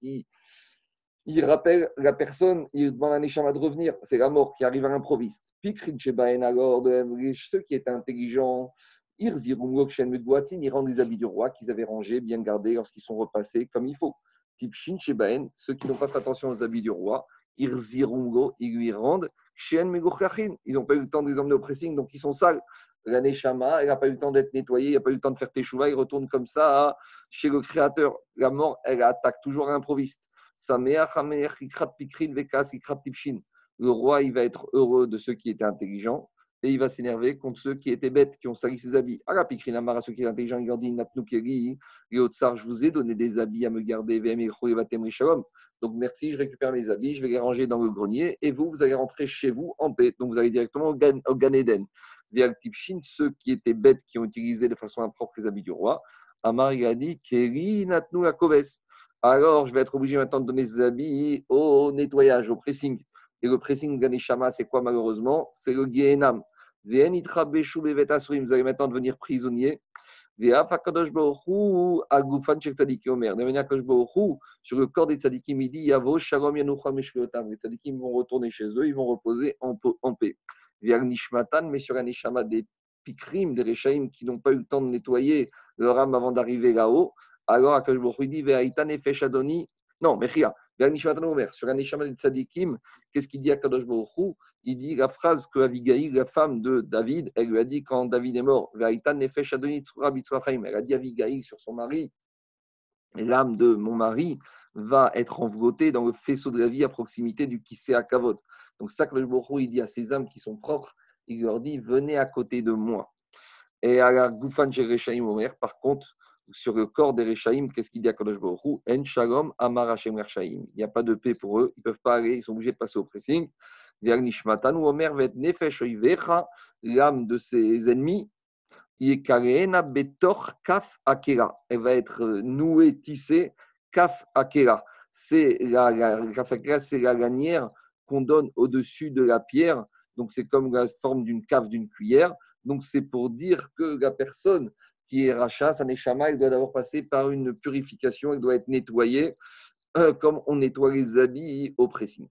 il, il rappelle la personne, il demande à Neshama de revenir. C'est la mort qui arrive à l'improviste. Pikrin alors, ceux qui étaient intelligents, ils rendent les habits du roi qu'ils avaient rangés, bien gardés lorsqu'ils sont repassés comme il faut. Type ceux qui n'ont pas fait attention aux habits du roi, Irzirungo, ils lui rendent. Ils n'ont pas eu le temps de les emmener au pressing, donc ils sont sales. L'année Shama, elle n'a pas eu le temps d'être nettoyée, il n'a pas eu le temps de faire tes chouvas, il retourne comme ça chez le Créateur. La mort, elle attaque toujours à l'improviste. Le roi, il va être heureux de ceux qui étaient intelligents et il va s'énerver contre ceux qui étaient bêtes, qui ont sali ses habits. Ah, à ceux qui étaient intelligents, il leur dit je vous ai donné des habits à me garder, donc merci, je récupère mes habits, je vais les ranger dans le grenier et vous, vous allez rentrer chez vous en paix. Donc vous allez directement au Gan, Eden. ceux qui étaient bêtes, qui ont utilisé de façon impropre les habits du roi, Amar il a dit Keri Natnu Alors je vais être obligé maintenant de donner ces habits au nettoyage, au pressing. Et le pressing Ganeshama, c'est quoi malheureusement? C'est le Gehenam. Vous allez maintenant devenir prisonnier. De sur le corps des tzadikim, il dit Yavo Shalom. Les tzadikim vont retourner chez eux, ils vont reposer en, paix. Nishmatan, mais sur un Nishama des Pikrim, des Rechaim qui n'ont pas eu le temps de nettoyer leur âme avant d'arriver là-haut. Alors, Akash il dit Ve'aitan Efesh Adoni. Non, Mechia. Sur un Neshama des Tzadikim, qu'est-ce qu'il dit à Kadosh Baruch Il dit la phrase que Avigail, la femme de David, elle lui a dit quand David est mort Elle a dit à sur son mari L'âme de mon mari va être enveloppée dans le faisceau de la vie à proximité du Kissé à Kavod. Donc, ça, Kadosh Baruch il dit à ses âmes qui sont propres il leur dit Venez à côté de moi. Et à la Goufan Omer, par contre, sur le corps des qu'est-ce qu'il dit à Kadosh Baruch En Shalom Amar Hashem Il n'y a pas de paix pour eux, ils ne peuvent pas aller, ils sont obligés de passer au pressing. l'âme de ses ennemis, Kaf Akela. Elle va être euh, nouée, tissée, Kaf Akela. C'est la, la, c'est la lanière qu'on donne au-dessus de la pierre. Donc, c'est comme la forme d'une cave, d'une cuillère. Donc, c'est pour dire que la personne qui est rachat, sa neshama, il doit d'abord passer par une purification, il doit être nettoyé, euh, comme on nettoie les habits au pressing.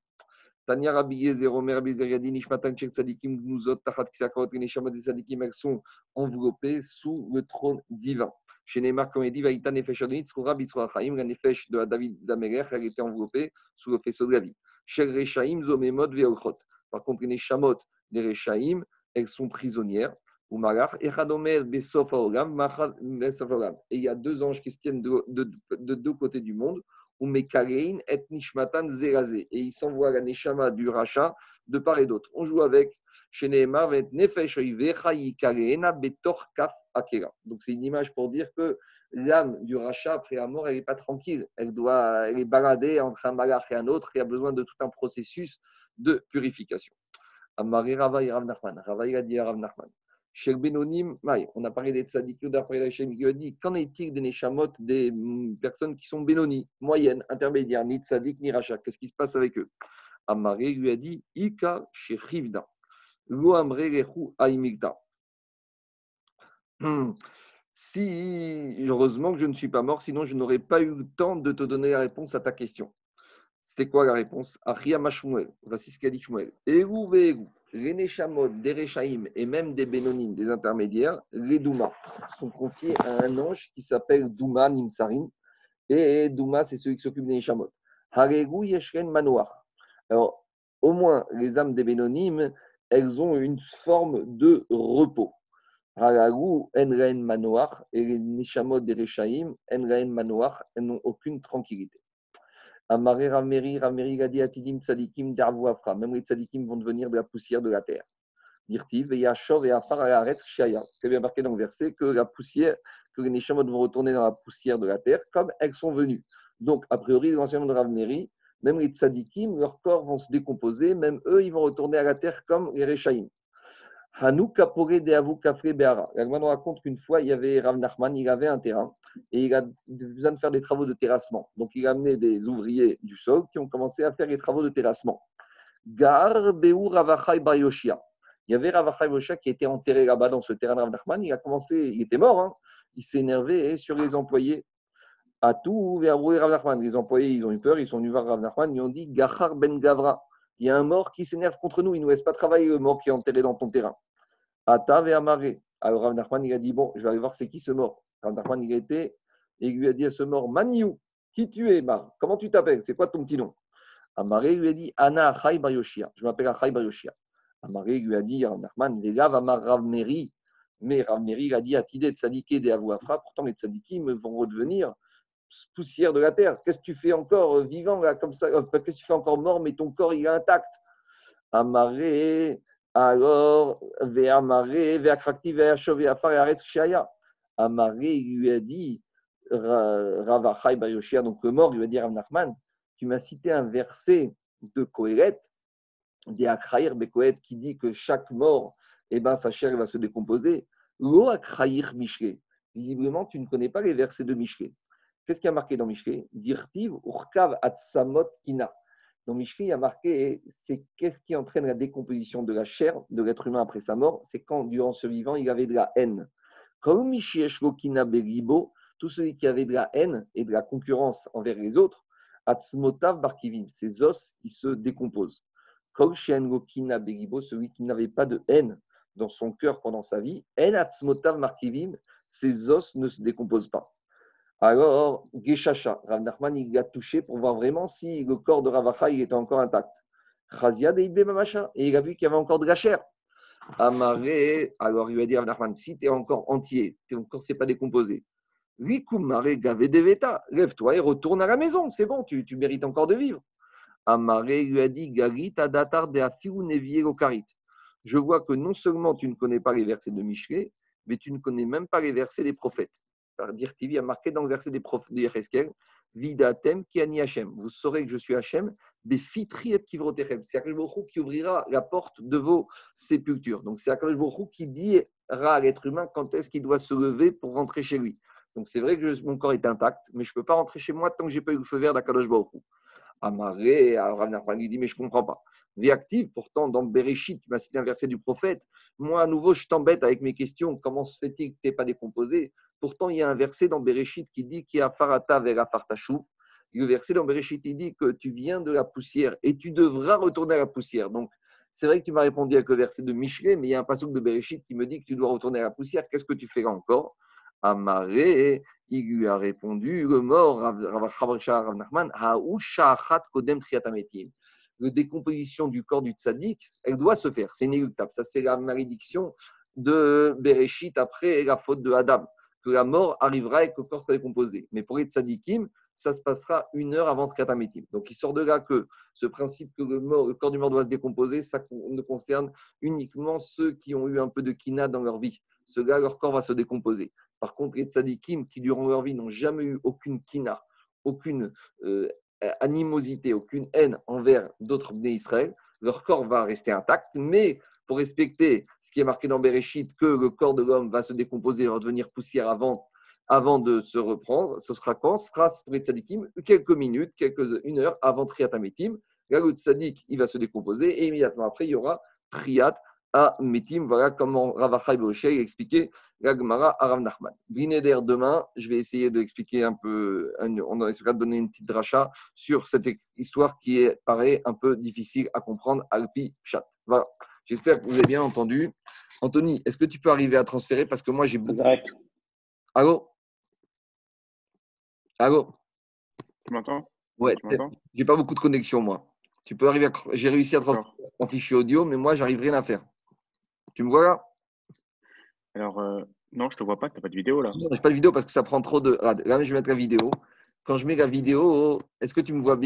Tania Rabbi Yezer, Omer Rabbi Yadi, Nishmatan Chek Tzadikim, Gnuzot, Tachat Kisakot, les Neshama des Tzadikim, elles sont enveloppées sous le trône divin. Chez Neymar, comme il dit, Vaïta Nefesh Adonit, Chaim, la Nefesh de David d'Améler, elle était enveloppée sous le faisceau de la vie. Chez Rechaim, Zomemot, Veochot. Par contre, les Neshamot des Rechaim, elles sont prisonnières. Et il y a deux anges qui se tiennent de, deux côtés du monde. Et ils s'envoient la Neshama du Racha de part et d'autre. On joue avec donc c'est une image pour dire que l'âme du rachat après la mort, elle n'est pas tranquille. Elle doit, elle est baladée entre un malach et un autre. Y a besoin de tout un processus de purification. Amari Ravaï Rav Nachman. Ravaï a Rav Nachman. Chez le Benonim, on a parlé des tzadikim la chaîne qui dit qu'en est-il des neshamot, des personnes qui sont Benoni, moyennes, intermédiaires, ni tzadik, ni rachat Qu'est-ce qui se passe avec eux? Amaré lui a dit Ika lo amre lechu aimigda. Hmm. Si, heureusement que je ne suis pas mort, sinon je n'aurais pas eu le temps de te donner la réponse à ta question. C'était quoi la réponse? Achiyama Shmuel, voici ce qu'a dit Shmuel. Eru les Neshamot, des Rechaim et même des Bénonim, des intermédiaires, les Douma, sont confiés à un ange qui s'appelle Douma Nimsarim. Et Douma, c'est celui qui s'occupe des Neshamot. Haregu Yeshren Manoir. Alors, au moins, les âmes des Bénonim, elles ont une forme de repos. Haregu Enraen Manoir et les Neshamot des Rechaim, Enraen Manoir, elles n'ont aucune tranquillité. Amaré Rameri, Rameri a dit Atidim Tzadikim Afra. Même les Tzadikim vont devenir de la poussière de la terre. Dirtiv, et Yachov et Afar Aretz Shaya. C'est bien marqué dans le verset que la poussière, que les Neshamot vont retourner dans la poussière de la terre comme elles sont venues. Donc, a priori, l'enseignement de Rameri, même les Tzadikim, leurs corps vont se décomposer, même eux, ils vont retourner à la terre comme les Rechaim. Hanou Kapore de Avu Kafre Beara. nous raconte qu'une fois, il y avait Rav Nachman, il avait un terrain et il a besoin de faire des travaux de terrassement. Donc, il a amené des ouvriers du sol qui ont commencé à faire les travaux de terrassement. Gar Beu Ravachai Bayoshia. Il y avait Ravachai Bayoshia qui était enterré là-bas dans ce terrain de Rav Nachman. Il a commencé, il était mort, hein. il s'est énervé sur les employés. À tout, Rav Nachman? Les employés, ils ont eu peur, ils sont venus voir Rav Nachman, ils ont dit Gahar Ben Gavra. Il y a un mort qui s'énerve contre nous, il ne nous laisse pas travailler, le mort qui est enterré dans ton terrain. Atav et Amaré. Alors Rav Nachman, il a dit Bon, je vais aller voir c'est qui ce mort. Rav Nachman, il a été et il lui a dit à ce mort Maniou, qui tu es, Mar? Comment tu t'appelles? C'est quoi ton petit nom? Amaré lui a dit Anna Achai Bar Yoshia. Je m'appelle Achai Bar Yoshia. Amaré lui a dit Rav Nachman, Vegav Amar Rav Meri. Mais Rav Meri a dit Atidé Tzadiké de Avouafra. Pourtant, les Tzadikim vont redevenir poussière de la terre. Qu'est-ce que tu fais encore euh, vivant là, comme ça Qu'est-ce que tu fais encore mort, mais ton corps il est intact Amaré, alors, Ve'amaré, Ve'akrakti, Ve'achov, Ve'afar, Ve'aretz, Shaya. Amaré, il lui a dit Ravachai Bayoshia, donc le mort, il lui a dit Rav Nachman, tu m'as cité un verset de Kohelet, des Akraïr qui dit que chaque mort, eh ben, sa chair va se décomposer. Lo Akraïr. Visiblement, tu ne connais pas les versets de Mishke. Qu'est-ce qui a marqué dans Mishke Dirtiv Urkav Atsamot Kina. Dans Mishke, il y a marqué c'est qu'est-ce qui entraîne la décomposition de la chair de l'être humain après sa mort? C'est quand, durant ce vivant, il avait de la haine. Comme Kina Beribo, tout celui qui avait de la haine et de la concurrence envers les autres, Atzmotav Barkivim, ses os, ils se décomposent. Kina Begibo, celui qui n'avait pas de haine dans son cœur pendant sa vie, En Atzmotav Barkivim, ses os ne se décomposent pas. Alors, Geshacha, Rav Nachman, il a touché pour voir vraiment si le corps de Ravacha il était encore intact. Chazia de et il a vu qu'il y avait encore de la chair. Amaré, alors il lui a dit Rav Nachman, si tu es encore entier, ton corps ne s'est pas décomposé, Lève-toi et retourne à la maison. C'est bon, tu, mérites encore de vivre. Amaré lui a dit Je vois que non seulement tu ne connais pas les versets de Michelet, mais tu ne connais même pas les versets des prophètes. TV a marqué dans le verset des prophètes de Yecheskel Vidatem ki ani Hachem. Vous saurez que je suis Hachem, des fitriet kivrotechem. C'est Akash qui ouvrira la porte de vos sépultures. Donc c'est Akash qui dira à l'être humain quand est-ce qu'il doit se lever pour rentrer chez lui. Donc c'est vrai que mon corps est intact, mais je ne peux pas rentrer chez moi tant que je n'ai pas eu le feu vert d'Akadosh Baruch Amaré, Rav il dit, mais je ne comprends pas. Vie active, pourtant, dans Bereshit, tu m'as cité un verset du prophète. Moi, à nouveau, je t'embête avec mes questions. Comment se fait-il que tu n'es pas décomposé? Pourtant, il y a un verset dans Bereshit qui dit qu'il y a Farata vers Le verset dans Bereshit, il dit que tu viens de la poussière et tu devras retourner à la poussière. Donc, c'est vrai que tu m'as répondu avec le verset de Michelet, mais il y a un passage de Bereshit qui me dit que tu dois retourner à la poussière. Qu'est-ce que tu fais encore? Amaré, il lui a répondu, le mort, Nachman, la décomposition du corps du tzaddik, elle doit se faire, c'est inéluctable. Ça, c'est la malédiction de Bereshit après la faute de Adam, que la mort arrivera et que le corps sera décomposé. Mais pour les tzaddikim, ça se passera une heure avant Triatametim. Donc il sort de là que ce principe que le, corps du mort doit se décomposer, ça ne concerne uniquement ceux qui ont eu un peu de kina dans leur vie. Ceux-là, leur corps va se décomposer. Par contre, les tzadikim qui, durant leur vie, n'ont jamais eu aucune kina, aucune euh, animosité, aucune haine envers d'autres béné Israël, leur corps va rester intact, mais pour respecter ce qui est marqué dans Bereshit, que le corps de l'homme va se décomposer, va devenir poussière avant, de se reprendre, ce sera quand? Ce sera pour quelques minutes, quelques, une heure avant Triat Ametim. Là, le il va se décomposer et immédiatement après, il y aura Triat à Metim. Voilà comment Ravachai a expliqué la Gemara à Rav Nachman. Demain, je vais essayer d'expliquer un peu, on va essayer de donner une petite dracha sur cette histoire qui paraît un peu difficile à comprendre, Alpi Chat. J'espère que vous avez bien entendu. Anthony, est-ce que tu peux arriver à transférer Parce que moi, j'ai beaucoup. Allô? Allô? Tu m'entends? Ouais, j'ai pas beaucoup de connexion, moi. Tu peux arriver à... J'ai réussi à transférer en fichier audio, mais moi, j'arrive rien à faire. Tu me vois là? Alors, euh, non, je ne te vois pas, tu n'as pas de vidéo là. Non, je n'ai pas de vidéo parce que ça prend trop de. Là, je vais mettre la vidéo. Quand je mets la vidéo, est-ce que tu me vois bien?